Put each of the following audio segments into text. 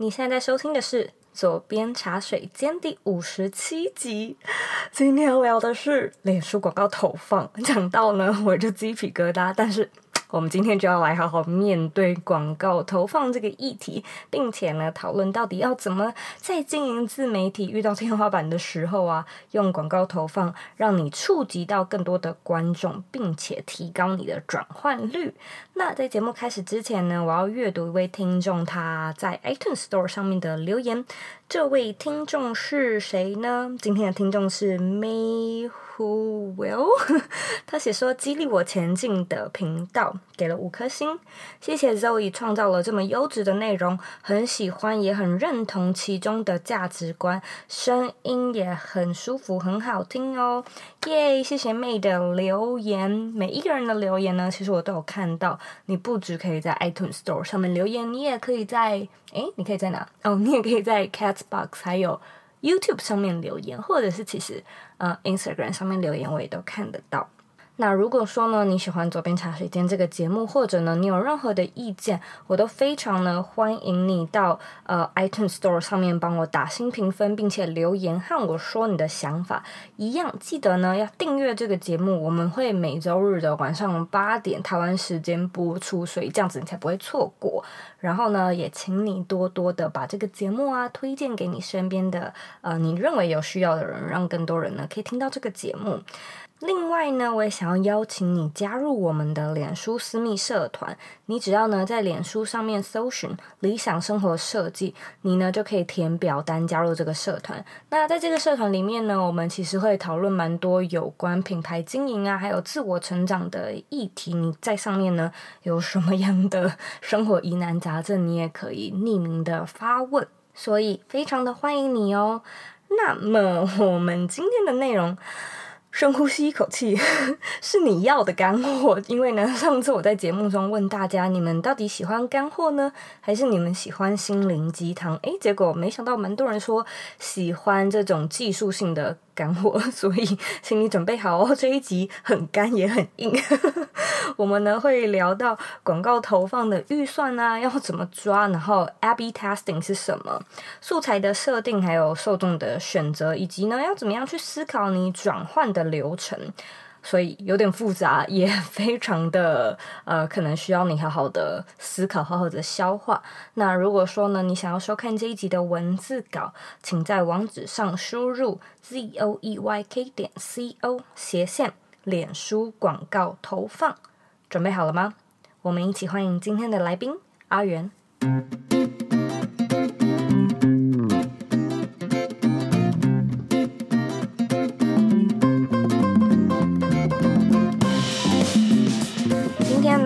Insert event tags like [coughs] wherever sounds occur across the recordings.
你现在在收听的是《左边茶水间》第五十七集。今天要聊的是脸书广告投放，讲到呢我就鸡皮疙瘩，但是。我们今天就要来好好面对广告投放这个议题，并且呢，讨论到底要怎么在经营自媒体遇到天花板的时候啊，用广告投放让你触及到更多的观众，并且提高你的转换率。那在节目开始之前呢，我要阅读一位听众他在 iTunes Store 上面的留言。这位听众是谁呢？今天的听众是 May Who Will，[laughs] 他写说激励我前进的频道，给了五颗星。谢谢 Zoe 创造了这么优质的内容，很喜欢，也很认同其中的价值观，声音也很舒服，很好听哦。耶，谢谢妹的留言，每一个人的留言呢，其实我都有看到。你不只可以在 iTunes Store 上面留言，你也可以在。诶，你可以在哪？哦，你也可以在 Castbox 还有 YouTube 上面留言，或者是其实呃 Instagram 上面留言，我也都看得到。那如果说呢，你喜欢《左边茶水间》这个节目，或者呢，你有任何的意见，我都非常呢欢迎你到呃 iTunes Store 上面帮我打新评分，并且留言和我说你的想法。一样记得呢要订阅这个节目，我们会每周日的晚上八点台湾时间播出，所以这样子你才不会错过。然后呢，也请你多多的把这个节目啊推荐给你身边的呃你认为有需要的人，让更多人呢可以听到这个节目。另外呢，我也想要邀请你加入我们的脸书私密社团。你只要呢在脸书上面搜寻“理想生活设计”，你呢就可以填表单加入这个社团。那在这个社团里面呢，我们其实会讨论蛮多有关品牌经营啊，还有自我成长的议题。你在上面呢有什么样的生活疑难杂症，你也可以匿名的发问，所以非常的欢迎你哦。那么我们今天的内容。深呼吸一口气，[laughs] 是你要的干货。因为呢，上次我在节目中问大家，你们到底喜欢干货呢，还是你们喜欢心灵鸡汤？诶，结果没想到蛮多人说喜欢这种技术性的。干货，[laughs] 所以请你准备好哦。这一集很干也很硬，[laughs] 我们呢会聊到广告投放的预算啊，要怎么抓，然后 A/B testing 是什么，素材的设定，还有受众的选择，以及呢要怎么样去思考你转换的流程。所以有点复杂，也 [laughs] 非常的呃，可能需要你好好的思考，好好的消化。那如果说呢，你想要收看这一集的文字稿，请在网址上输入 z o e y k 点 c o 斜线脸书广告投放。准备好了吗？我们一起欢迎今天的来宾阿元。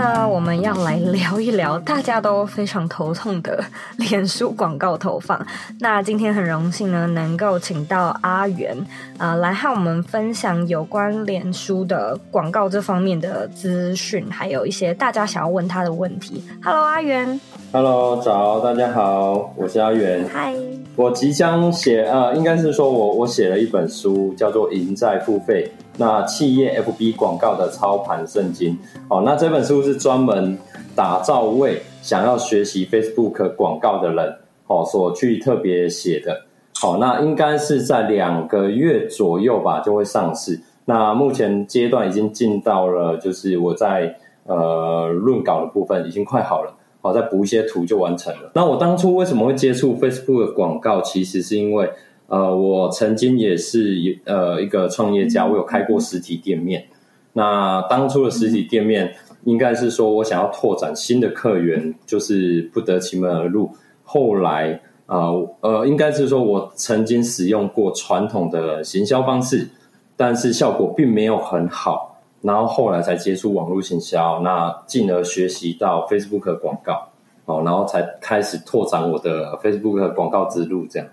那我们要来聊一聊大家都非常头痛的脸书广告投放。那今天很荣幸呢，能够请到阿元啊、呃，来和我们分享有关脸书的广告这方面的资讯，还有一些大家想要问他的问题。Hello，阿元。Hello，早，大家好，我是阿元。Hi，我即将写呃，应该是说我我写了一本书，叫做《赢在付费》。那企业 FB 广告的操盘圣经，哦，那这本书是专门打造为想要学习 Facebook 广告的人，哦，所去特别写的，好，那应该是在两个月左右吧就会上市。那目前阶段已经进到了，就是我在呃论稿的部分已经快好了，好，再补一些图就完成了。那我当初为什么会接触 Facebook 的广告？其实是因为。呃，我曾经也是呃一个创业家，我有开过实体店面。那当初的实体店面，应该是说我想要拓展新的客源，就是不得其门而入。后来呃呃，应该是说我曾经使用过传统的行销方式，但是效果并没有很好。然后后来才接触网络行销，那进而学习到 Facebook 广告，哦，然后才开始拓展我的 Facebook 广告之路，这样。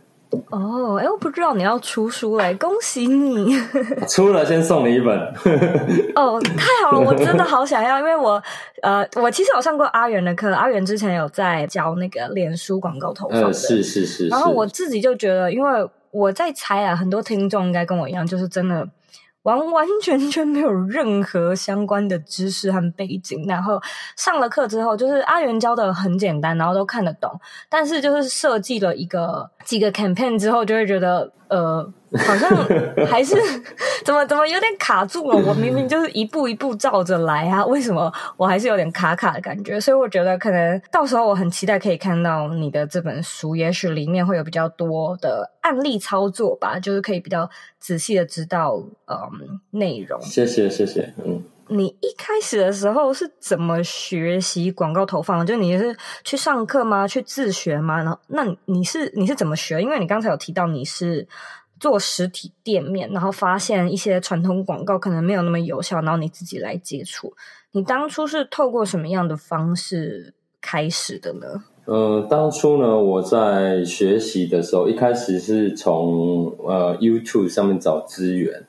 哦，哎，我不知道你要出书嘞，恭喜你！[laughs] 出了先送你一本。哦，太好了，我真的好想要，因为我呃，我其实有上过阿元的课，阿元之前有在教那个脸书广告投放的，呃，是是是。然后我自己就觉得，因为我在猜啊，很多听众应该跟我一样，就是真的。完完全全没有任何相关的知识和背景，然后上了课之后，就是阿元教的很简单，然后都看得懂，但是就是设计了一个几个 campaign 之后，就会觉得呃。好像 [laughs] 还是怎么怎么有点卡住了。我明明就是一步一步照着来啊，为什么我还是有点卡卡的感觉？所以我觉得可能到时候我很期待可以看到你的这本书，也许里面会有比较多的案例操作吧，就是可以比较仔细的知道嗯内容。谢谢谢谢，嗯。你一开始的时候是怎么学习广告投放？就你是去上课吗？去自学吗？然后那你是你是怎么学？因为你刚才有提到你是。做实体店面，然后发现一些传统广告可能没有那么有效，然后你自己来接触。你当初是透过什么样的方式开始的呢？呃，当初呢，我在学习的时候，一开始是从呃 YouTube 上面找资源，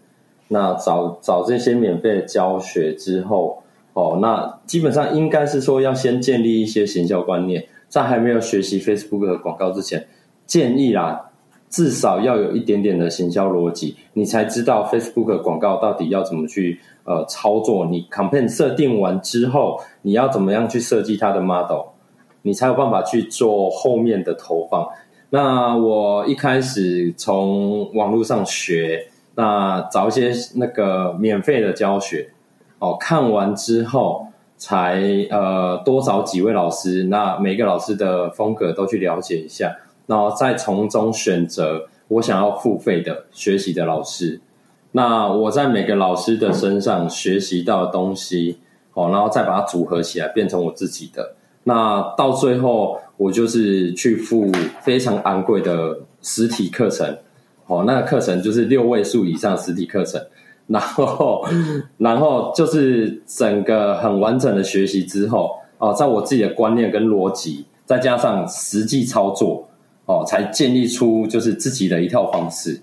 那找找这些免费的教学之后，哦，那基本上应该是说要先建立一些行销观念，在还没有学习 Facebook 的广告之前，建议啦。至少要有一点点的行销逻辑，你才知道 Facebook 广告到底要怎么去呃操作。你 campaign 设定完之后，你要怎么样去设计它的 model，你才有办法去做后面的投放。那我一开始从网络上学，那找一些那个免费的教学，哦，看完之后才呃多找几位老师，那每个老师的风格都去了解一下。然后再从中选择我想要付费的学习的老师，那我在每个老师的身上学习到的东西，哦，然后再把它组合起来变成我自己的。那到最后，我就是去付非常昂贵的实体课程，哦，那个课程就是六位数以上实体课程，然后，[laughs] 然后就是整个很完整的学习之后，哦，在我自己的观念跟逻辑，再加上实际操作。哦，才建立出就是自己的一套方式。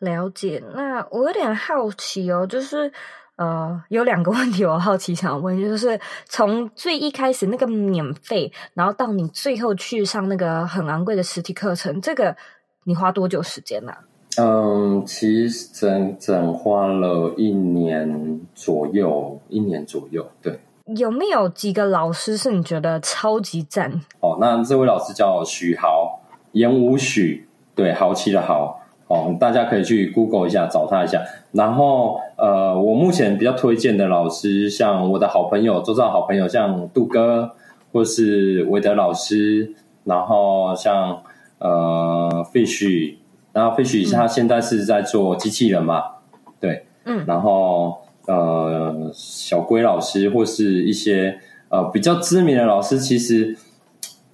了解，那我有点好奇哦，就是呃，有两个问题我好奇想问，就是从最一开始那个免费，然后到你最后去上那个很昂贵的实体课程，这个你花多久时间呢？嗯，其实整整花了一年左右，一年左右，对。有没有几个老师是你觉得超级赞？哦，那这位老师叫许豪。言无许，对，豪气的豪哦，大家可以去 Google 一下，找他一下。然后，呃，我目前比较推荐的老师，像我的好朋友，周遭好朋友，像杜哥，或是韦德老师，然后像呃 Fish，然后 Fish 他现在是在做机器人嘛，嗯、对，嗯，然后呃小龟老师，或是一些呃比较知名的老师，其实。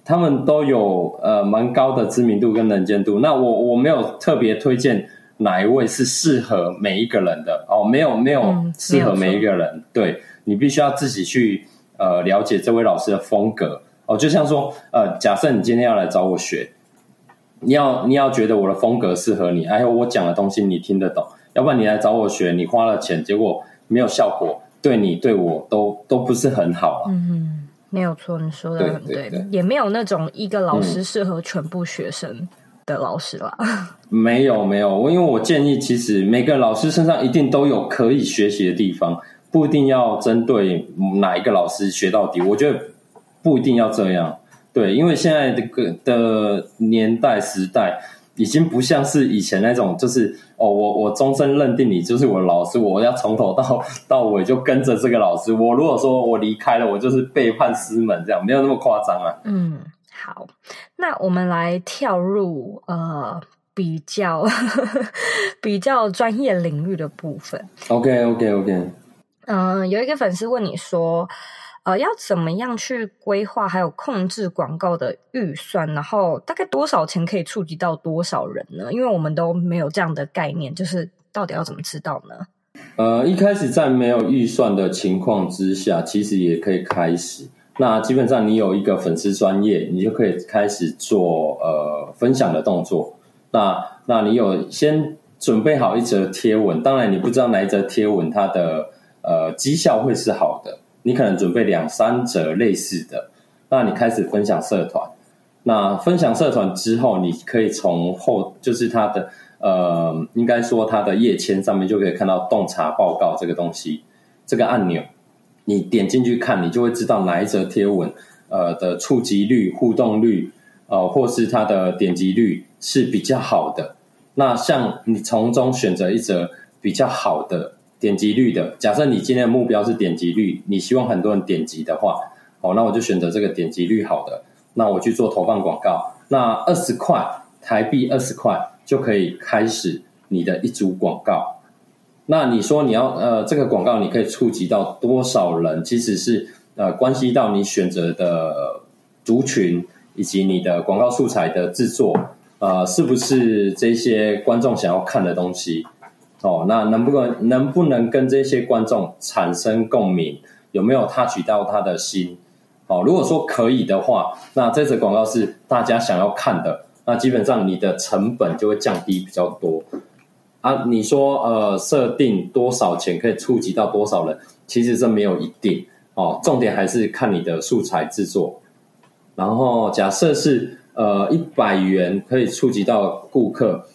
他们都有呃蛮高的知名度跟能见度。那我我没有特别推荐哪一位是适合每一个人的哦，没有没有适合每一个人。嗯、对，你必须要自己去呃了解这位老师的风格哦。就像说呃，假设你今天要来找我学，你要你要觉得我的风格适合你，还有我讲的东西你听得懂，要不然你来找我学，你花了钱，结果没有效果，对你对我都都不是很好啊。嗯没有错，你说的很对，对，对，对，也没有那种一个老师适合全部学生的老师啦。[laughs] 嗯、没有没有，我因为我建议，其实每个老师身上一定都有可以学习的地方，不一定要针对哪一个老师学到底。我觉得不一定要这样，对，因为现在这个的年代时代。已经不像是以前那种，就是哦，我我终身认定你就是我的老师，我要从头到 [laughs] 到尾就跟着这个老师。我如果说我离开了，我就是背叛师门，这样没有那么夸张啊。嗯，好，那我们来跳入呃比较 [laughs] 比较专业领域的部分。OK OK OK。嗯、呃，有一个粉丝问你说。呃，要怎么样去规划还有控制广告的预算？然后大概多少钱可以触及到多少人呢？因为我们都没有这样的概念，就是到底要怎么知道呢？呃，一开始在没有预算的情况之下，其实也可以开始。那基本上你有一个粉丝专业，你就可以开始做呃分享的动作。那那你有先准备好一则贴文，当然你不知道哪一则贴文它的呃绩效会是好的。你可能准备两三则类似的，那你开始分享社团。那分享社团之后，你可以从后就是它的呃，应该说它的页签上面就可以看到洞察报告这个东西，这个按钮，你点进去看，你就会知道哪一则贴文，呃的触及率、互动率，呃，或是它的点击率是比较好的。那像你从中选择一则比较好的点击率的，假设你今天的目标是点击率，你希望很多人点击的话，哦，那我就选择这个点击率好的，那我去做投放广告，那二十块台币二十块就可以开始你的一组广告。那你说你要呃这个广告你可以触及到多少人？其实是呃关系到你选择的族群以及你的广告素材的制作。呃，是不是这些观众想要看的东西？哦，那能不能能不能跟这些观众产生共鸣？有没有 touch 到他的心？哦，如果说可以的话，那这则广告是大家想要看的，那基本上你的成本就会降低比较多。啊，你说呃，设定多少钱可以触及到多少人？其实这没有一定哦，重点还是看你的素材制作。然后假设是。呃，一百元可以触及到顾客，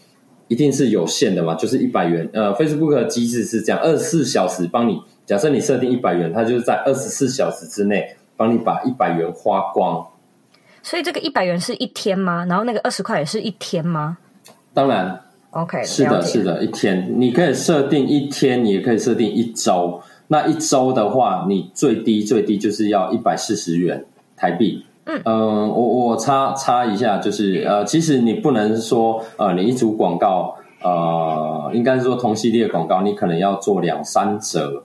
一定是有限的嘛？就是一百元。呃，Facebook 的机制是这样，二十四小时帮你。假设你设定一百元，它就是在二十四小时之内帮你把一百元花光。所以这个一百元是一天吗？然后那个二十块也是一天吗？当然，OK，是的，是的，一天。你可以设定一天，你也可以设定一周。那一周的话，你最低最低就是要一百四十元台币。嗯，我我插插一下，就是呃，其实你不能说呃，你一组广告呃，应该是说同系列广告，你可能要做两三折，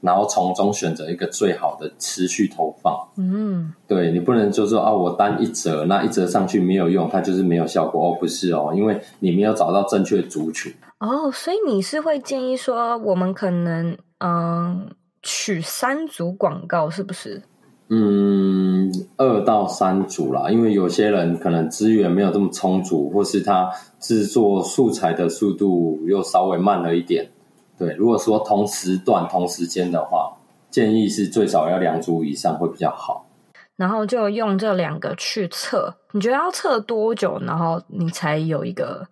然后从中选择一个最好的持续投放。嗯，对，你不能就说啊，我单一折，那一折上去没有用，它就是没有效果哦，不是哦，因为你没有找到正确的族群。哦，所以你是会建议说，我们可能嗯，取三组广告，是不是？嗯，二到三组啦，因为有些人可能资源没有这么充足，或是他制作素材的速度又稍微慢了一点。对，如果说同时段、同时间的话，建议是最少要两组以上会比较好。然后就用这两个去测，你觉得要测多久？然后你才有一个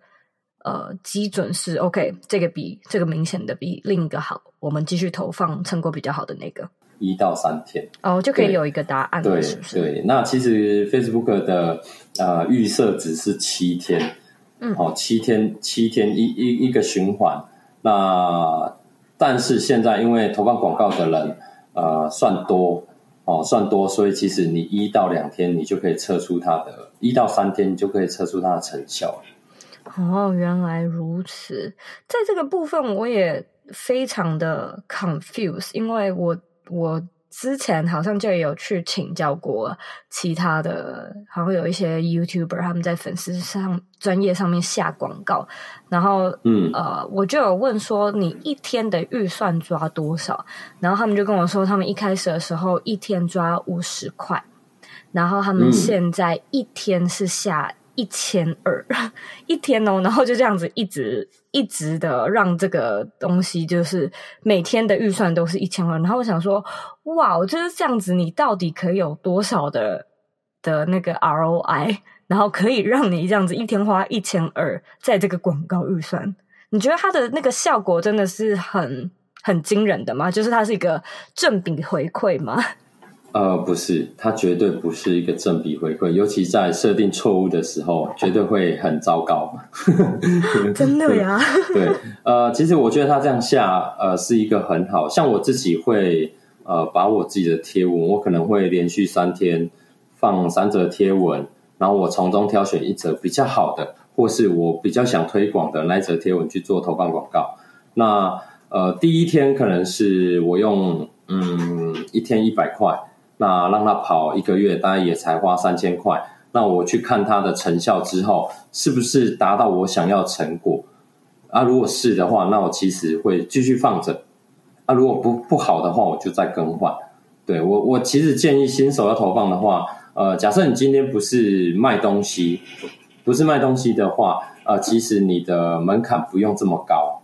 呃基准是 OK，这个比这个明显的比另一个好，我们继续投放成果比较好的那个。一到三天哦，就可以有一个答案了，对？对，那其实 Facebook 的呃预设值是七天，嗯，哦，七天，七天一一一个循环。那但是现在因为投放广告的人呃算多哦，算多，所以其实你一到两天你就可以测出它的，一到三天你就可以测出它的成效。哦，原来如此，在这个部分我也非常的 confuse，因为我。我之前好像就有去请教过其他的，好像有一些 YouTuber 他们在粉丝上专业上面下广告，然后嗯呃，我就有问说，你一天的预算抓多少？然后他们就跟我说，他们一开始的时候一天抓五十块，然后他们现在一天是下。一千二 [laughs] 一天哦，然后就这样子一直一直的让这个东西就是每天的预算都是一千二，然后我想说，哇，就是这样子，你到底可以有多少的的那个 ROI，然后可以让你这样子一天花一千二在这个广告预算？你觉得它的那个效果真的是很很惊人的吗？就是它是一个正比回馈吗？呃，不是，它绝对不是一个正比回馈，尤其在设定错误的时候，绝对会很糟糕。[laughs] 真的呀？[laughs] 对，呃，其实我觉得它这样下，呃，是一个很好。像我自己会，呃，把我自己的贴文，我可能会连续三天放三则贴文，然后我从中挑选一则比较好的，或是我比较想推广的那一则贴文去做投放广告。那呃，第一天可能是我用，嗯，一天一百块。那让他跑一个月，大概也才花三千块。那我去看他的成效之后，是不是达到我想要成果？啊，如果是的话，那我其实会继续放着。啊，如果不不好的话，我就再更换。对，我，我其实建议新手要投放的话，呃，假设你今天不是卖东西，不是卖东西的话，呃，其实你的门槛不用这么高。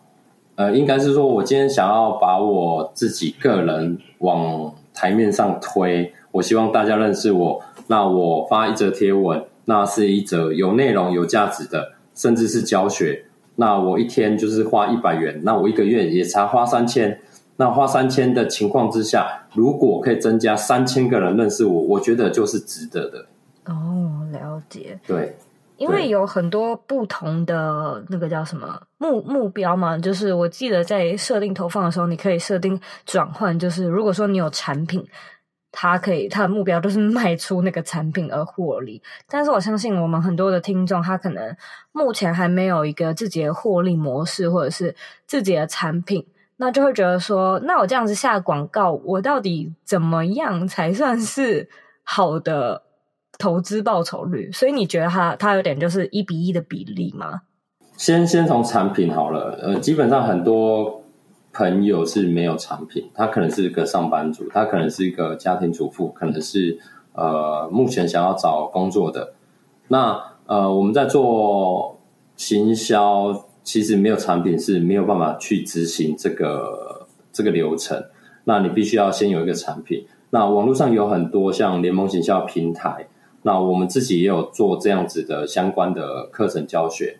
呃，应该是说我今天想要把我自己个人往。台面上推，我希望大家认识我。那我发一则贴文，那是一则有内容、有价值的，甚至是教学。那我一天就是花一百元，那我一个月也才花三千。那花三千的情况之下，如果可以增加三千个人认识我，我觉得就是值得的。哦，了解。对，因为有很多不同的那个叫什么目目标嘛，就是我记得在设定投放的时候，你可以设定转换，就是如果说你有产品。它可以，它的目标都是 [laughs] 卖出那个产品而获利。但是我相信我们很多的听众，他可能目前还没有一个自己的获利模式，或者是自己的产品，那就会觉得说，那我这样子下广告，我到底怎么样才算是好的投资报酬率？所以你觉得他他有点就是一比一的比例吗？先先从产品好了，呃，基本上很多。朋友是没有产品，他可能是一个上班族，他可能是一个家庭主妇，可能是呃目前想要找工作的。那呃我们在做行销，其实没有产品是没有办法去执行这个这个流程。那你必须要先有一个产品。那网络上有很多像联盟行销平台，那我们自己也有做这样子的相关的课程教学。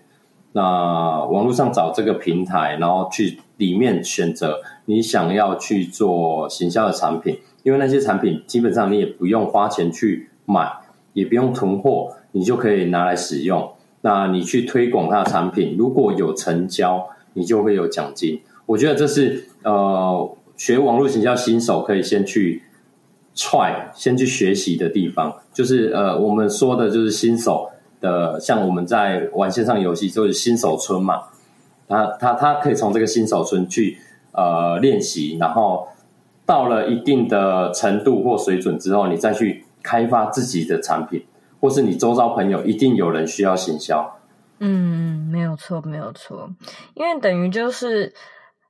那网络上找这个平台，然后去里面选择你想要去做行销的产品，因为那些产品基本上你也不用花钱去买，也不用囤货，你就可以拿来使用。那你去推广它的产品，如果有成交，你就会有奖金。我觉得这是呃学网络行销新手可以先去 try，先去学习的地方，就是呃我们说的就是新手。的像我们在玩线上游戏，就是新手村嘛，他他他可以从这个新手村去呃练习，然后到了一定的程度或水准之后，你再去开发自己的产品，或是你周遭朋友一定有人需要行销。嗯，没有错，没有错，因为等于就是，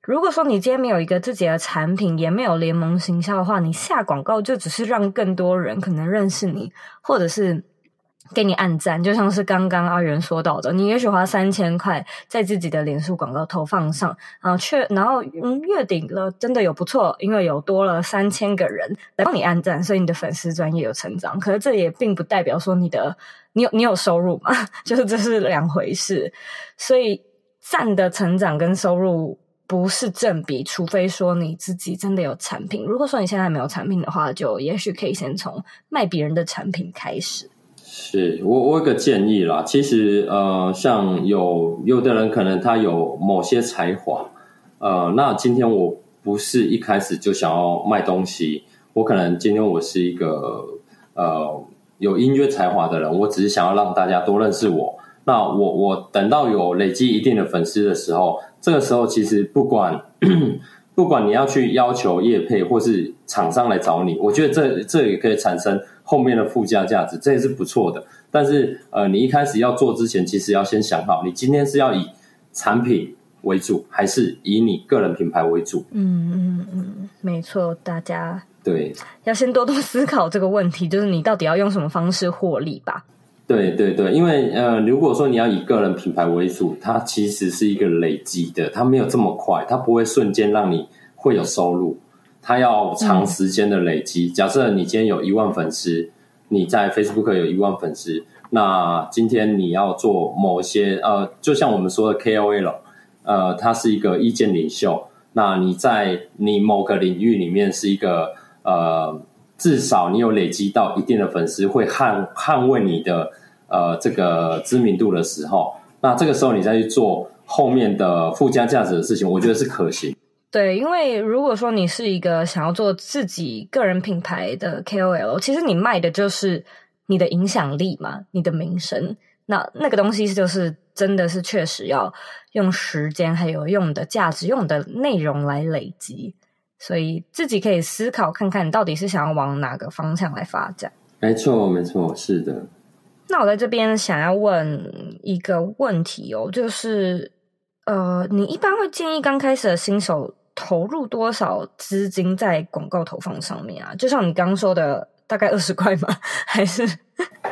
如果说你今天没有一个自己的产品，也没有联盟行销的话，你下广告就只是让更多人可能认识你，或者是。给你按赞，就像是刚刚阿元说到的，你也许花三千块在自己的脸书广告投放上，然后却然后嗯月顶了，真的有不错，因为有多了三千个人来帮你按赞，所以你的粉丝专业有成长。可是这也并不代表说你的你有你有收入嘛，就是这是两回事。所以赞的成长跟收入不是正比，除非说你自己真的有产品。如果说你现在没有产品的话，就也许可以先从卖别人的产品开始。是我我有个建议啦，其实呃，像有有的人可能他有某些才华，呃，那今天我不是一开始就想要卖东西，我可能今天我是一个呃有音乐才华的人，我只是想要让大家多认识我。那我我等到有累积一定的粉丝的时候，这个时候其实不管 [clears throat] 不管你要去要求业配或是厂商来找你，我觉得这这也可以产生。后面的附加价值，这也是不错的。但是，呃，你一开始要做之前，其实要先想好，你今天是要以产品为主，还是以你个人品牌为主？嗯嗯嗯，没错，大家对要先多多思考这个问题，就是你到底要用什么方式获利吧？对对对，因为呃，如果说你要以个人品牌为主，它其实是一个累积的，它没有这么快，它不会瞬间让你会有收入。它要长时间的累积。假设你今天有一万粉丝，你在 Facebook 有一万粉丝，那今天你要做某些呃，就像我们说的 KOL，呃，他是一个意见领袖。那你在你某个领域里面是一个呃，至少你有累积到一定的粉丝，会捍捍卫你的呃这个知名度的时候，那这个时候你再去做后面的附加价值的事情，我觉得是可行。对，因为如果说你是一个想要做自己个人品牌的 KOL，其实你卖的就是你的影响力嘛，你的名声。那那个东西就是真的是确实要用时间，还有用的价值、用的内容来累积。所以自己可以思考看看，你到底是想要往哪个方向来发展。没错，没错，是的。那我在这边想要问一个问题哦，就是呃，你一般会建议刚开始的新手投入多少资金在广告投放上面啊？就像你刚刚说的，大概二十块吗？[laughs] 还是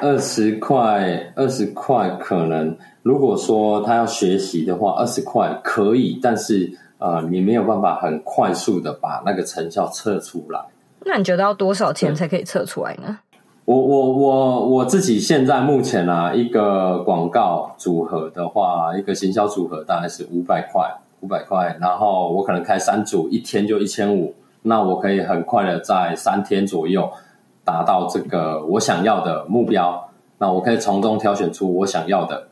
二十块？二十块可能，如果说他要学习的话，二十块可以，但是呃，你没有办法很快速的把那个成效测出来。那你觉得要多少钱才可以测出来呢？我我我我自己现在目前啊，一个广告组合的话，一个行销组合大概是五百块，五百块，然后我可能开三组，一天就一千五，那我可以很快的在三天左右达到这个我想要的目标，那我可以从中挑选出我想要的，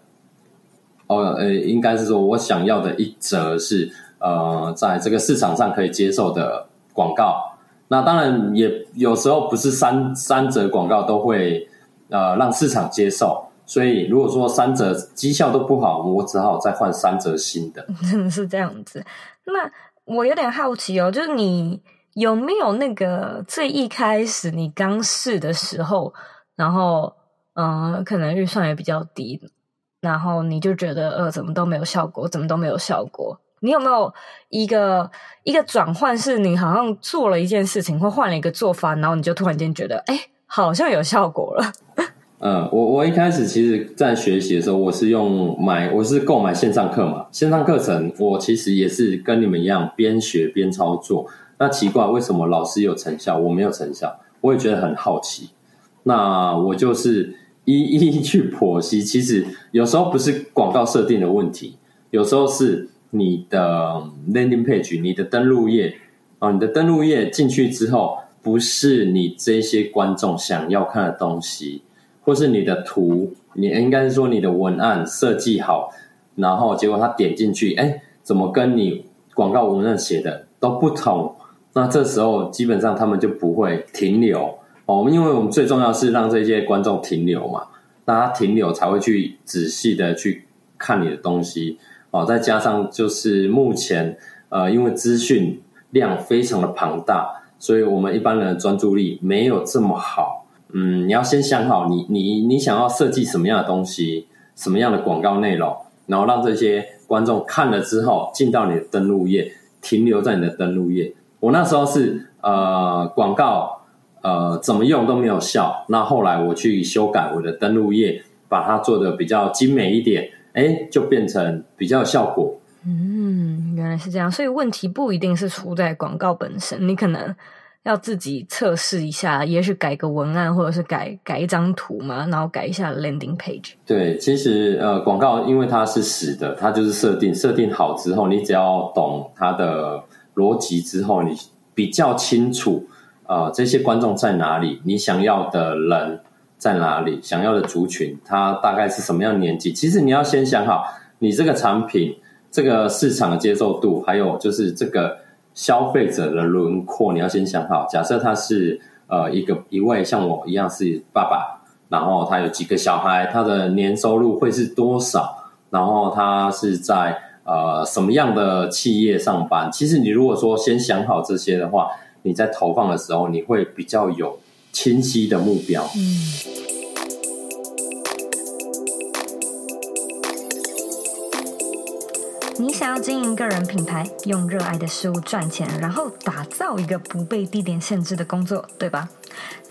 哦，呃，应该是说我想要的一则是呃，在这个市场上可以接受的广告。那当然也有时候不是三三则广告都会呃让市场接受，所以如果说三则绩效都不好，我只好再换三则新的。真 [laughs] 的是这样子。那我有点好奇哦，就是你有没有那个最一开始你刚试的时候，然后嗯、可能预算也比较低，然后你就觉得呃怎么都没有效果，怎么都没有效果。你有没有一个一个转换，是你好像做了一件事情，或换了一个做法，然后你就突然间觉得，哎，好像有效果了。嗯，[laughs] 我我一开始其实，在学习的时候，我是用买，我是购买线上课嘛。线上课程，我其实也是跟你们一样，边学边操作。那奇怪，为什么老师有成效，我没有成效？我也觉得很好奇。那我就是一一去剖析，其实有时候不是广告设定的问题，有时候是。你的 landing page，你的登录页啊，你的登录页进去之后，不是你这些观众想要看的东西，或是你的图，你应该是说你的文案设计好，然后结果他点进去，哎，怎么跟你广告文案写的都不同？那这时候基本上他们就不会停留哦，因为我们最重要是让这些观众停留嘛，那他停留才会去仔细的去看你的东西。好，再加上就是目前，呃，因为资讯量非常的庞大，所以我们一般人的专注力没有这么好。嗯，你要先想好你，你你想要设计什么样的东西，什么样的广告内容，然后让这些观众看了之后进到你的登录页，停留在你的登录页。我那时候是呃广告呃怎么用都没有效，那后来我去修改我的登录页，把它做的比较精美一点。哎，就变成比较有效果。嗯，原来是这样，所以问题不一定是出在广告本身，你可能要自己测试一下，也许改个文案，或者是改改一张图嘛，然后改一下 landing page。对，其实呃，广告因为它是死的，它就是设定，设定好之后，你只要懂它的逻辑之后，你比较清楚呃这些观众在哪里，你想要的人。在哪里？想要的族群，它大概是什么样的年纪？其实你要先想好，你这个产品、这个市场的接受度，还有就是这个消费者的轮廓，你要先想好。假设他是呃一个一位像我一样是爸爸，然后他有几个小孩，他的年收入会是多少？然后他是在呃什么样的企业上班？其实你如果说先想好这些的话，你在投放的时候，你会比较有。清晰的目标。嗯，你想要经营个人品牌，用热爱的事物赚钱，然后打造一个不被地点限制的工作，对吧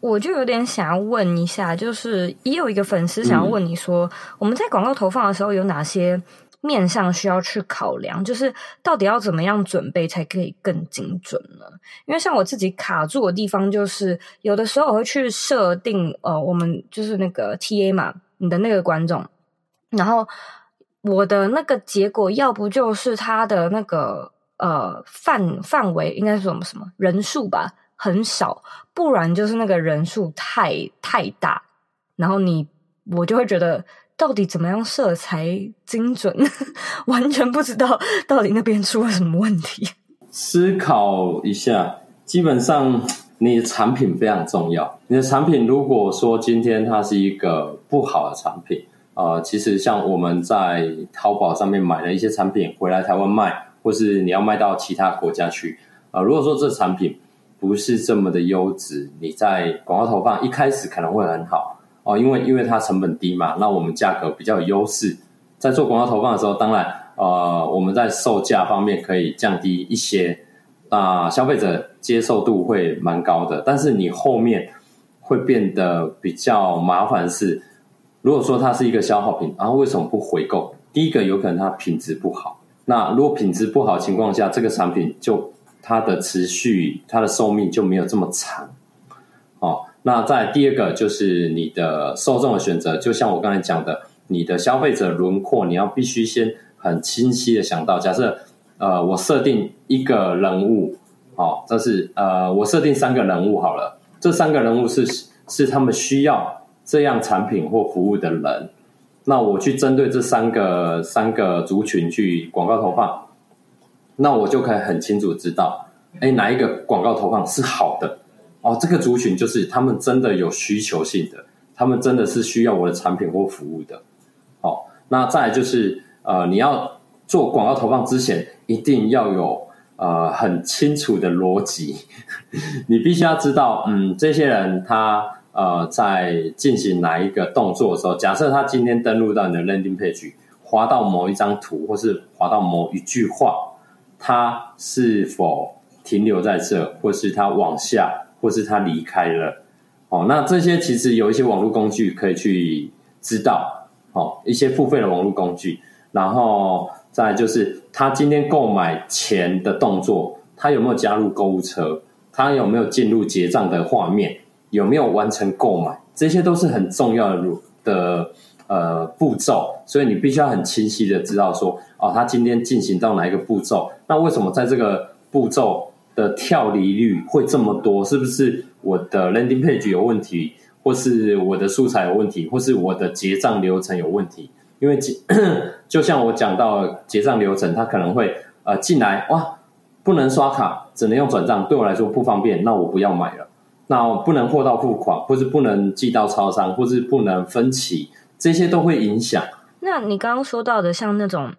我就有点想要问一下，就是也有一个粉丝想要问你说，嗯、我们在广告投放的时候有哪些面向需要去考量？就是到底要怎么样准备才可以更精准呢？因为像我自己卡住的地方，就是有的时候我会去设定，呃，我们就是那个 TA 嘛，你的那个观众，然后我的那个结果，要不就是他的那个呃范范围，应该是什么什么人数吧。很少，不然就是那个人数太太大，然后你我就会觉得到底怎么样设才精准？[laughs] 完全不知道到底那边出了什么问题。思考一下，基本上你的产品非常重要。你的产品如果说今天它是一个不好的产品，呃，其实像我们在淘宝上面买了一些产品回来台湾卖，或是你要卖到其他国家去，呃，如果说这产品不是这么的优质，你在广告投放一开始可能会很好哦，因为因为它成本低嘛，那我们价格比较有优势，在做广告投放的时候，当然呃我们在售价方面可以降低一些，那，消费者接受度会蛮高的，但是你后面会变得比较麻烦是，如果说它是一个消耗品，然后为什么不回购？第一个有可能它品质不好，那如果品质不好情况下，这个产品就。它的持续，它的寿命就没有这么长，哦。那再第二个就是你的受众的选择，就像我刚才讲的，你的消费者轮廓，你要必须先很清晰的想到，假设呃，我设定一个人物，哦，这是呃，我设定三个人物好了，这三个人物是是他们需要这样产品或服务的人，那我去针对这三个三个族群去广告投放。那我就可以很清楚知道，哎，哪一个广告投放是好的哦？这个族群就是他们真的有需求性的，他们真的是需要我的产品或服务的。哦，那再就是呃，你要做广告投放之前，一定要有呃很清楚的逻辑，[laughs] 你必须要知道，嗯，这些人他呃在进行哪一个动作的时候，假设他今天登录到你的 landing page，滑到某一张图，或是滑到某一句话。他是否停留在这，或是他往下，或是他离开了？哦，那这些其实有一些网络工具可以去知道，哦，一些付费的网络工具。然后再就是他今天购买前的动作，他有没有加入购物车？他有没有进入结账的画面？有没有完成购买？这些都是很重要的的。呃，步骤，所以你必须要很清晰的知道说，哦，他今天进行到哪一个步骤？那为什么在这个步骤的跳离率会这么多？是不是我的 landing page 有问题，或是我的素材有问题，或是我的结账流程有问题？因为 [coughs] 就像我讲到结账流程，他可能会呃进来哇，不能刷卡，只能用转账，对我来说不方便，那我不要买了。那不能货到付款，或是不能寄到超商，或是不能分期。这些都会影响。那你刚刚说到的，像那种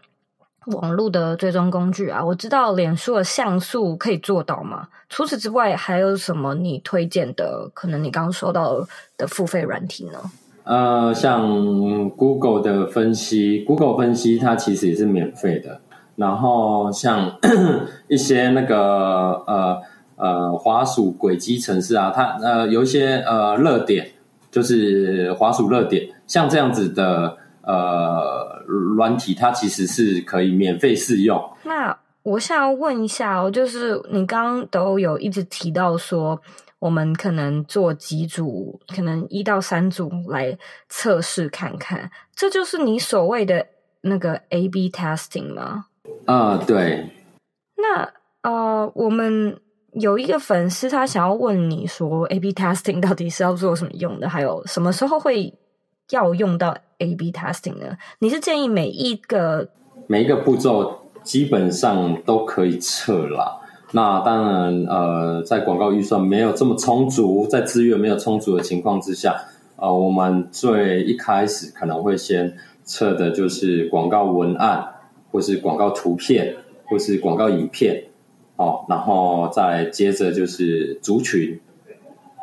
网络的追踪工具啊，我知道脸书的像素可以做到吗？除此之外，还有什么你推荐的？可能你刚刚说到的付费软体呢？呃，像 Google 的分析，Google 分析它其实也是免费的。然后像 [coughs] 一些那个呃呃滑鼠轨迹城市啊，它呃有一些呃热点，就是滑鼠热点。像这样子的呃软体，它其实是可以免费试用。那我想要问一下哦，就是你刚刚都有一直提到说，我们可能做几组，可能一到三组来测试看看，这就是你所谓的那个 A/B testing 吗？啊，对。那呃，我们有一个粉丝他想要问你说，A/B testing 到底是要做什么用的？还有什么时候会？要用到 A/B testing 呢？你是建议每一个每一个步骤基本上都可以测啦。那当然，呃，在广告预算没有这么充足，在资源没有充足的情况之下，呃，我们最一开始可能会先测的就是广告文案，或是广告图片，或是广告影片，哦，然后再接着就是族群，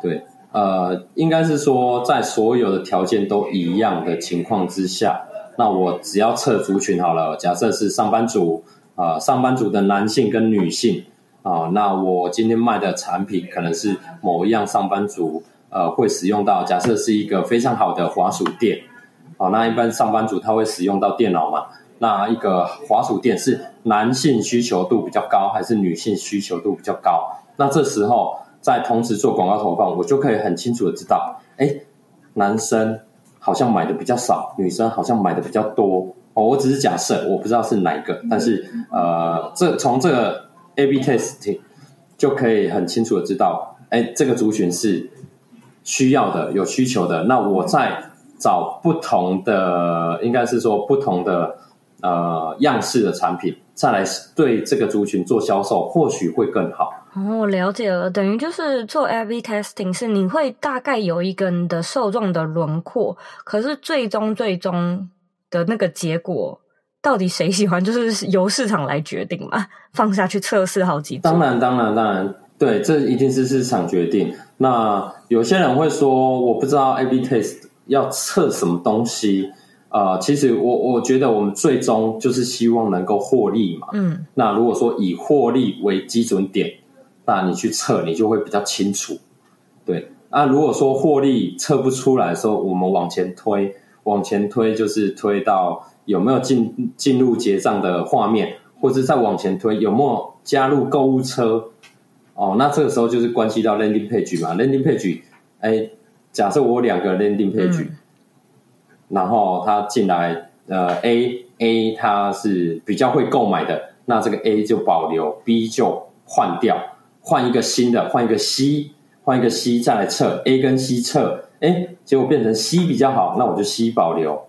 对。呃，应该是说，在所有的条件都一样的情况之下，那我只要测族群好了。假设是上班族啊、呃，上班族的男性跟女性啊、那我今天卖的产品可能是某一样上班族呃会使用到。假设是一个非常好的滑鼠垫，好，那一般上班族他会使用到电脑嘛？那一个滑鼠垫是男性需求度比较高，还是女性需求度比较高？那这时候。在同时做广告投放，我就可以很清楚的知道，哎，男生好像买的比较少，女生好像买的比较多。哦，我只是假设，我不知道是哪一个，但是呃，这从这个 A/B testing 就可以很清楚的知道，哎，这个族群是需要的，有需求的。那我在找不同的，应该是说不同的呃样式的产品，再来对这个族群做销售，或许会更好。哦，我了解了，等于就是做 A/B testing 是你会大概有一个你的受众的轮廓，可是最终最终的那个结果到底谁喜欢，就是由市场来决定嘛？放下去测试好几次。当然，当然，当然，对，这一定是市场决定。那有些人会说，我不知道 A/B test 要测什么东西。呃，其实我我觉得我们最终就是希望能够获利嘛。嗯。那如果说以获利为基准点。那你去测，你就会比较清楚，对。那如果说获利测不出来的时候，我们往前推，往前推就是推到有没有进进入结账的画面，或者再往前推有没有加入购物车，哦，那这个时候就是关系到 landing page 嘛，landing page，哎，假设我有两个 landing page，嗯，然后他进来，呃，A A 他是比较会购买的，那这个 A 就保留，B 就换掉。换一个新的，换一个 C，换一个 C 再来测 A 跟 C 测，哎，结果变成 C 比较好，那我就 C 保留。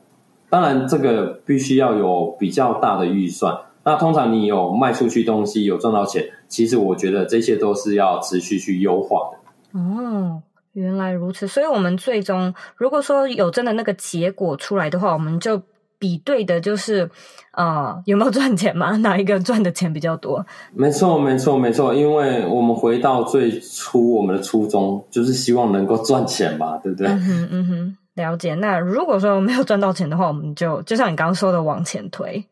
当然，这个必须要有比较大的预算。那通常你有卖出去东西，有赚到钱，其实我觉得这些都是要持续去优化的。哦，原来如此。所以，我们最终如果说有真的那个结果出来的话，我们就。比对的就是，呃，有没有赚钱嘛？[laughs] 哪一个赚的钱比较多？没错，没错，没错。因为我们回到最初，我们的初衷就是希望能够赚钱嘛，对不对？嗯哼，嗯哼，了解。那如果说没有赚到钱的话，我们就就像你刚刚说的，往前推。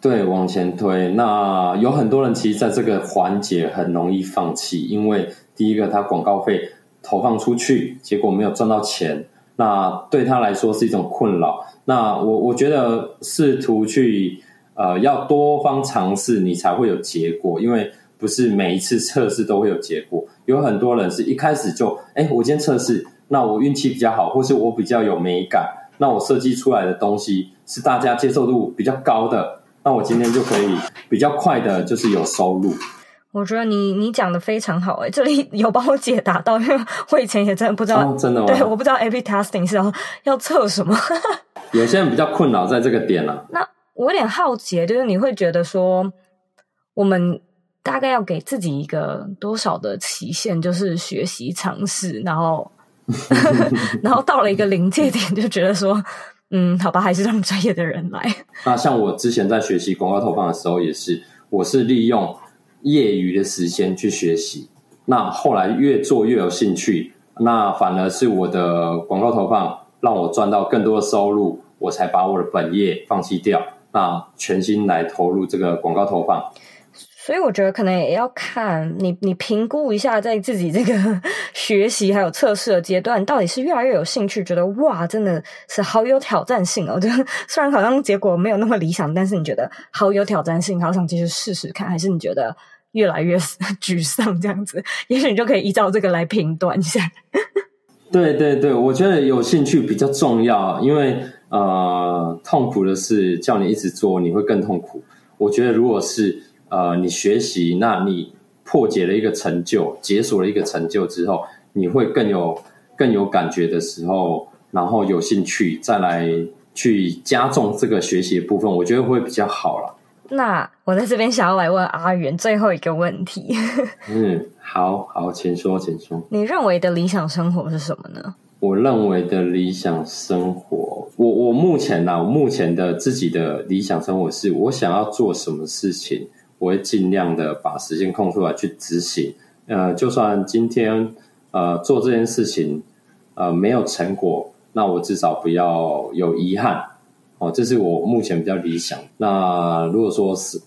对，往前推。那有很多人其实在这个环节很容易放弃，因为第一个，他广告费投放出去，结果没有赚到钱，那对他来说是一种困扰。那我我觉得试图去呃要多方尝试，你才会有结果，因为不是每一次测试都会有结果。有很多人是一开始就哎，我今天测试，那我运气比较好，或是我比较有美感，那我设计出来的东西是大家接受度比较高的，那我今天就可以比较快的，就是有收入。我觉得你你讲的非常好哎，这里 [laughs] 有帮我解答到，因为我以前也真的不知道，哦、真的吗？对，我不知道 A/B testing 是要要测什么。[laughs] 有些人比较困扰在这个点了、啊。那我有点好奇，就是你会觉得说，我们大概要给自己一个多少的期限，就是学习尝试，然后 [laughs] 然后到了一个临界点，就觉得说，嗯，好吧，还是让专业的人来。那像我之前在学习广告投放的时候，也是，我是利用。业余的时间去学习，那后来越做越有兴趣，那反而是我的广告投放让我赚到更多的收入，我才把我的本业放弃掉，那全心来投入这个广告投放。所以我觉得可能也要看你，你评估一下在自己这个 [laughs] 学习还有测试的阶段，到底是越来越有兴趣，觉得哇，真的是好有挑战性哦。[laughs] 就虽然好像结果没有那么理想，但是你觉得好有挑战性，好想继续试试看，还是你觉得？越来越 [laughs] 沮丧，这样子，也许你就可以依照这个来评断一下。对对对，我觉得有兴趣比较重要，因为呃，痛苦的事叫你一直做，你会更痛苦。我觉得如果是呃，你学习，那你破解了一个成就，解锁了一个成就之后，你会更有更有感觉的时候，然后有兴趣再来去加重这个学习的部分，我觉得会比较好了。那我在这边想要来问阿元最后一个问题。[laughs] 嗯，好好，请说，请说。你认为的理想生活是什么呢？我认为的理想生活，我我目前呢、啊，我目前的自己的理想生活是，我想要做什么事情，我会尽量的把时间空出来去执行。呃，就算今天呃做这件事情呃没有成果，那我至少不要有遗憾。哦，这是我目前比较理想。那如果说是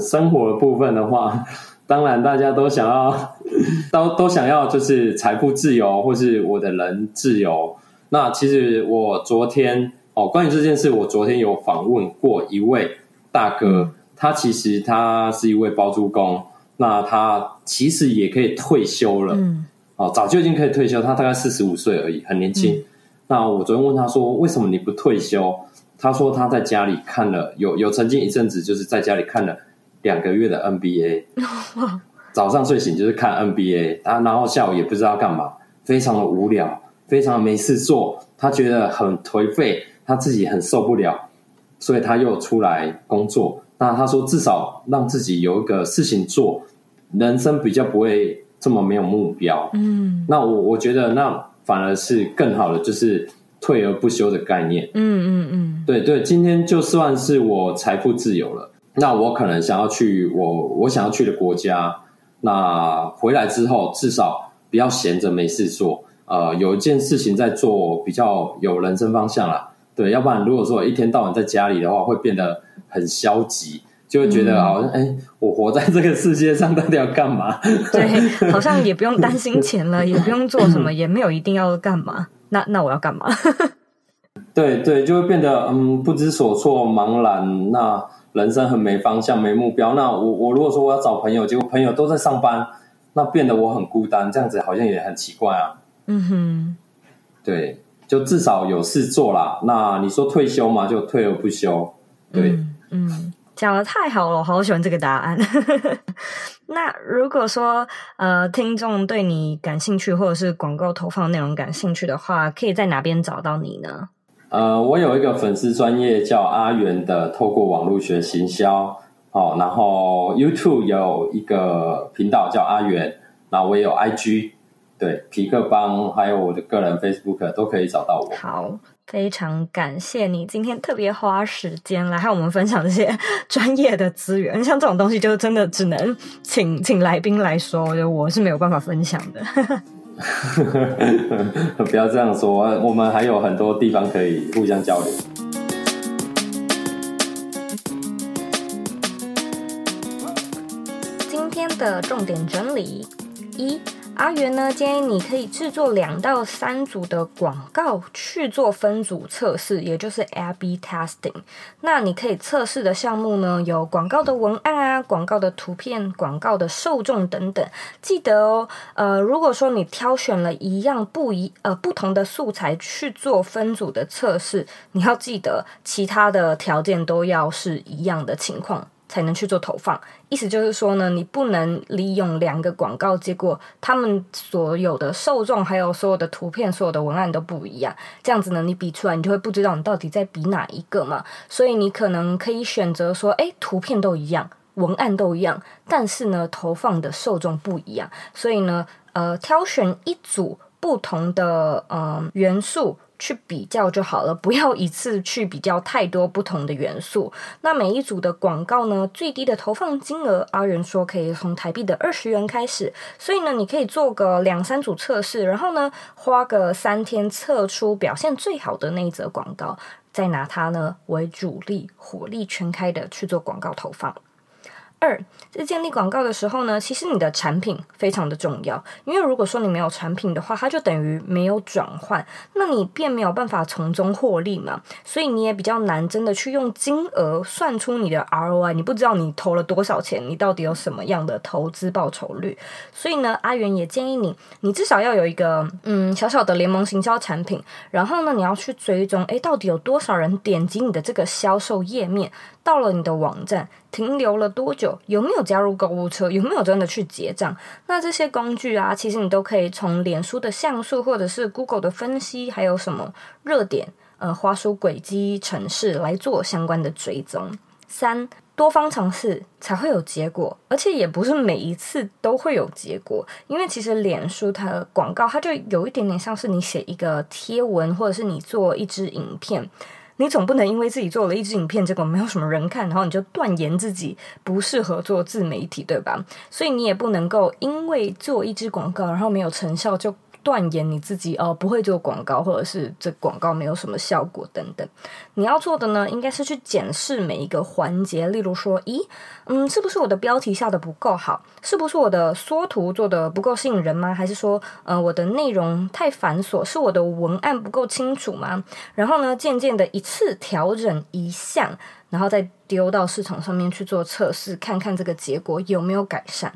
生活的部分的话，当然大家都想要，[laughs] 都都想要就是财富自由，或是我的人自由。那其实我昨天哦，关于这件事，我昨天有访问过一位大哥，他其实他是一位包租公，那他其实也可以退休了，嗯，哦，早就已经可以退休，他大概四十五岁而已，很年轻。嗯。那我昨天问他说，为什么你不退休？他说他在家里看了有有曾经一阵子就是在家里看了两个月的 NBA，[laughs] 早上睡醒就是看 NBA，然后下午也不知道干嘛，非常的无聊。非常没事做，他觉得很颓废，他自己很受不了，所以他又出来工作。那他说，至少让自己有一个事情做，人生比较不会这么没有目标。嗯，那我我觉得那反而是更好的，就是退而不休的概念。嗯嗯嗯，对对，今天就算是我财富自由了，那我可能想要去我我想要去的国家，那回来之后至少不要闲着没事做，呃，有一件事情在做，比较有人生方向啦。对，要不然如果说一天到晚在家里的话，会变得。很消极，就会觉得好像哎、嗯欸，我活在这个世界上到底要干嘛？对，好像也不用担心 [laughs] 钱了，也不用做什么，也没有一定要干嘛。那那我要干嘛？[laughs] 对对，就会变得嗯不知所措、茫然。那人生很没方向、没目标。那我我如果说我要找朋友，结果朋友都在上班，那变得我很孤单，这样子好像也很奇怪啊。嗯哼，对，就至少有事做啦。那你说退休嘛，就退而不休。对。嗯嗯，讲的太好了，我好喜欢这个答案。[laughs] 那如果说呃，听众对你感兴趣，或者是广告投放内容感兴趣的话，可以在哪边找到你呢？呃，我有一个粉丝专业叫阿元的，透过网络学行销。哦，然后 YouTube 有一个频道叫阿元，那我也有 IG，对，皮克邦，还有我的个人 Facebook 都可以找到我。好。非常感谢你今天特别花时间来和我们分享这些 [laughs] 专业的资源，像这种东西就真的只能请请来宾来说，就我是没有办法分享的。[laughs] 不要这样说，我们还有很多地方可以互相交流。今天的重点整理一。阿元呢，建议你可以制作两到三组的广告去做分组测试，也就是 A/B testing。那你可以测试的项目呢，有广告的文案啊、广告的图片、广告的受众等等。记得哦，呃，如果说你挑选了一样不一呃不同的素材去做分组的测试，你要记得其他的条件都要是一样的情况。才能去做投放，意思就是说呢，你不能利用两个广告，结果他们所有的受众还有所有的图片、所有的文案都不一样，这样子呢，你比出来，你就会不知道你到底在比哪一个嘛。所以你可能可以选择说，诶，图片都一样，文案都一样，但是呢，投放的受众不一样，所以呢，呃，挑选一组不同的呃元素。去比较就好了，[laughs] 不要一次去比较太多不同的元素。那每一组的广告呢，最低的投放金额，阿元说可以从台币的二十元开始。所以呢，你可以做个两三组测试，然后呢，花个三天测出表现最好的那一则广告，再拿它呢为主力，火力全开的去做广告投放。二，在建立广告的时候呢，其实你的产品非常的重要，因为如果说你没有产品的话，它就等于没有转换，那你便没有办法从中获利嘛，所以你也比较难真的去用金额算出你的 ROI，你不知道你投了多少钱，你到底有什么样的投资报酬率，所以呢，阿元也建议你，你至少要有一个嗯小小的联盟行销产品，然后呢，你要去追踪，诶，到底有多少人点击你的这个销售页面，到了你的网站。停留了多久？有没有加入购物车？有没有真的去结账？那这些工具啊，其实你都可以从脸书的像素，或者是 Google 的分析，还有什么热点、呃，花书轨迹、城市来做相关的追踪。三，多方尝试才会有结果，而且也不是每一次都会有结果，因为其实脸书它的广告，它就有一点点像是你写一个贴文，或者是你做一支影片。你总不能因为自己做了一支影片，结果没有什么人看，然后你就断言自己不适合做自媒体，对吧？所以你也不能够因为做一支广告，然后没有成效就。断言你自己哦，不会做广告，或者是这广告没有什么效果等等。你要做的呢，应该是去检视每一个环节。例如说，咦，嗯，是不是我的标题下得不够好？是不是我的缩图做得不够吸引人吗？还是说，呃，我的内容太繁琐？是我的文案不够清楚吗？然后呢，渐渐的一次调整一项，然后再丢到市场上面去做测试，看看这个结果有没有改善。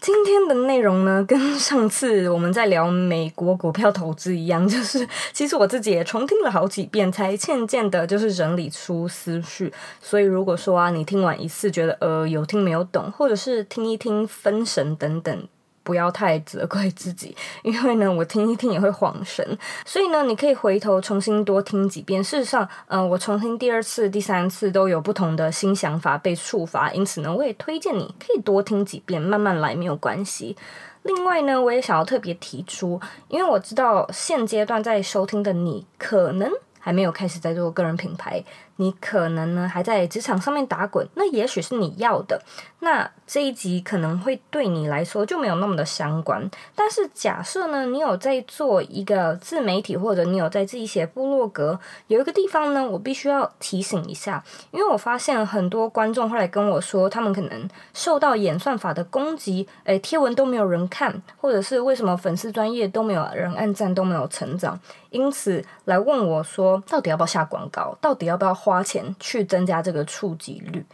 今天的内容呢，[laughs] 跟上次我们在聊美国股票投资一样，[laughs] 就是其实我自己也重听了好几遍，才渐渐的，就是整理出思绪。所以如果说啊，你听完一次觉得呃有听没有懂，或者是听一听分神等等。不要太责怪自己，[laughs] 因为呢，我听一听也会恍神。所以呢，你可以回头重新多听几遍。事实上，嗯、我重新第二次、第三次都有不同的新想法被触发，因此呢，我也推荐你可以多听几遍，慢慢来，没有关系。另外呢，我也想要特别提出，因为我知道现阶段在收听的你可能还没有开始在做个人品牌。你可能呢还在职场上面打滚，那也许是你要的。那这一集可能会对你来说就没有那么的相关。但是假设呢，你有在做一个自媒体，或者你有在自己写部落格，有一个地方呢，我必须要提醒一下，因为我发现很多观众后来跟我说，他们可能受到演算法的攻击，诶，贴文都没有人看，或者是为什么粉丝专业都没有人按赞，都没有成长，因此来问我说，到底要不要下广告？到底要不要？花钱去增加这个触及率，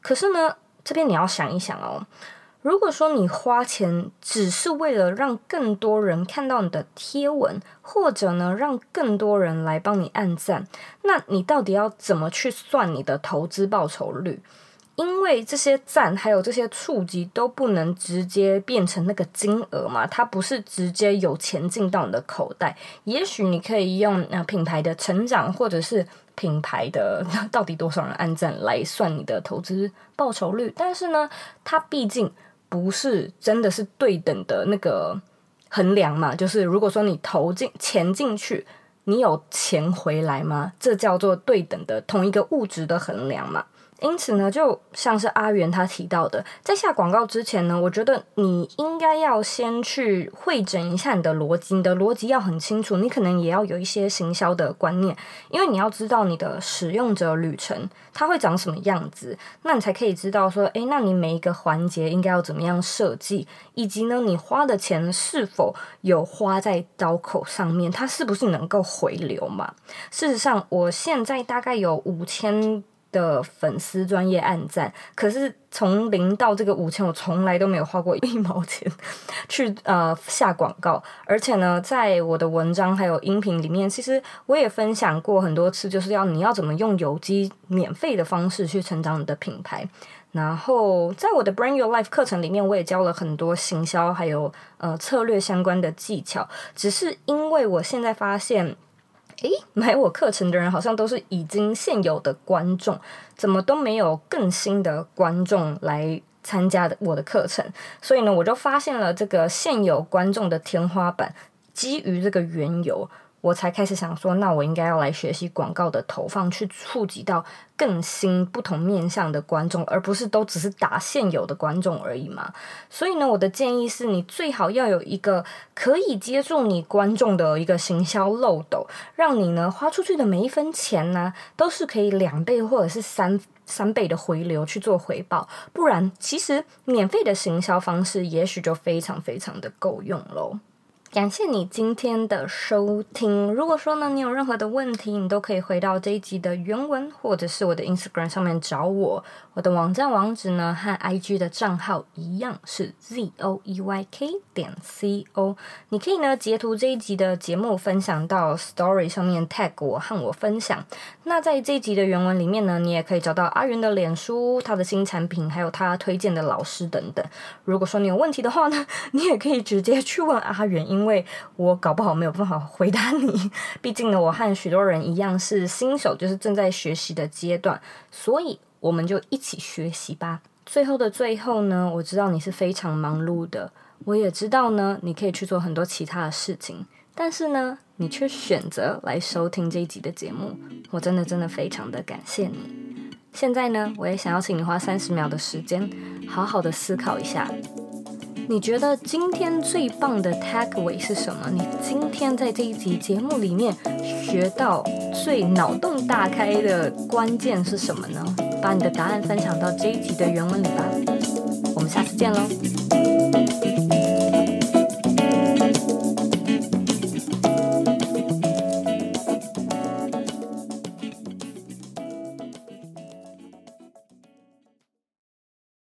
可是呢，这边你要想一想哦。如果说你花钱只是为了让更多人看到你的贴文，或者呢，让更多人来帮你按赞，那你到底要怎么去算你的投资报酬率？因为这些赞还有这些触及都不能直接变成那个金额嘛，它不是直接有钱进到你的口袋。也许你可以用呃品牌的成长，或者是品牌的 [laughs] 到底多少人按赞来算你的投资报酬率，但是呢，它毕竟不是真的是对等的那个衡量嘛。就是如果说你投进钱进去，你有钱回来吗？这叫做对等的同一个物质的衡量嘛。因此呢，就像是阿元他提到的，在下广告之前呢，我觉得你应该要先去会诊一下你的逻辑，你的逻辑要很清楚，你可能也要有一些行销的观念，因为你要知道你的使用者旅程它会长什么样子，那你才可以知道说，诶，那你每一个环节应该要怎么样设计，以及呢，你花的钱是否有花在刀口上面，它是不是能够回流嘛？事实上，我现在大概有五千。的粉丝专业按赞，可是从零到这个五千，我从来都没有花过一毛钱去呃下广告，而且呢，在我的文章还有音频里面，其实我也分享过很多次，就是要你要怎么用有机免费的方式去成长你的品牌。然后在我的 Brand Your Life 课程里面，我也教了很多行销还有呃策略相关的技巧，只是因为我现在发现。诶，买我课程的人好像都是已经现有的观众，怎么都没有更新的观众来参加的我的课程？所以呢，我就发现了这个现有观众的天花板。基于这个缘由。我才开始想说，那我应该要来学习广告的投放，去触及到更新、不同面向的观众，而不是都只是打现有的观众而已嘛。所以呢，我的建议是你最好要有一个可以接住你观众的一个行销漏斗，让你呢花出去的每一分钱呢，都是可以两倍或者是三三倍的回流去做回报。不然，其实免费的行销方式也许就非常非常的够用喽。感谢你今天的收听。如果说呢，你有任何的问题，你都可以回到这一集的原文，或者是我的 Instagram 上面找我。我的网站网址呢，和 IG 的账号一样，是 z o e y k 点 c o。你可以呢截图这一集的节目，分享到 Story 上面 tag 我和我分享。那在这一集的原文里面呢，你也可以找到阿元的脸书、他的新产品，还有他推荐的老师等等。如果说你有问题的话呢，[laughs] 你也可以直接去问阿元，因为我搞不好没有办法回答你。[laughs] 毕竟呢，我和许多人一样是新手，就是正在学习的阶段，所以。我们就一起学习吧。最后的最后呢，我知道你是非常忙碌的，我也知道呢，你可以去做很多其他的事情，但是呢，你却选择来收听这一集的节目，我真的真的非常的感谢你。现在呢，我也想要请你花三十秒的时间，好好的思考一下。你觉得今天最棒的 takeaway 是什么？你今天在这一集节目里面学到最脑洞大开的关键是什么呢？把你的答案分享到这一集的原文里吧。我们下次见喽。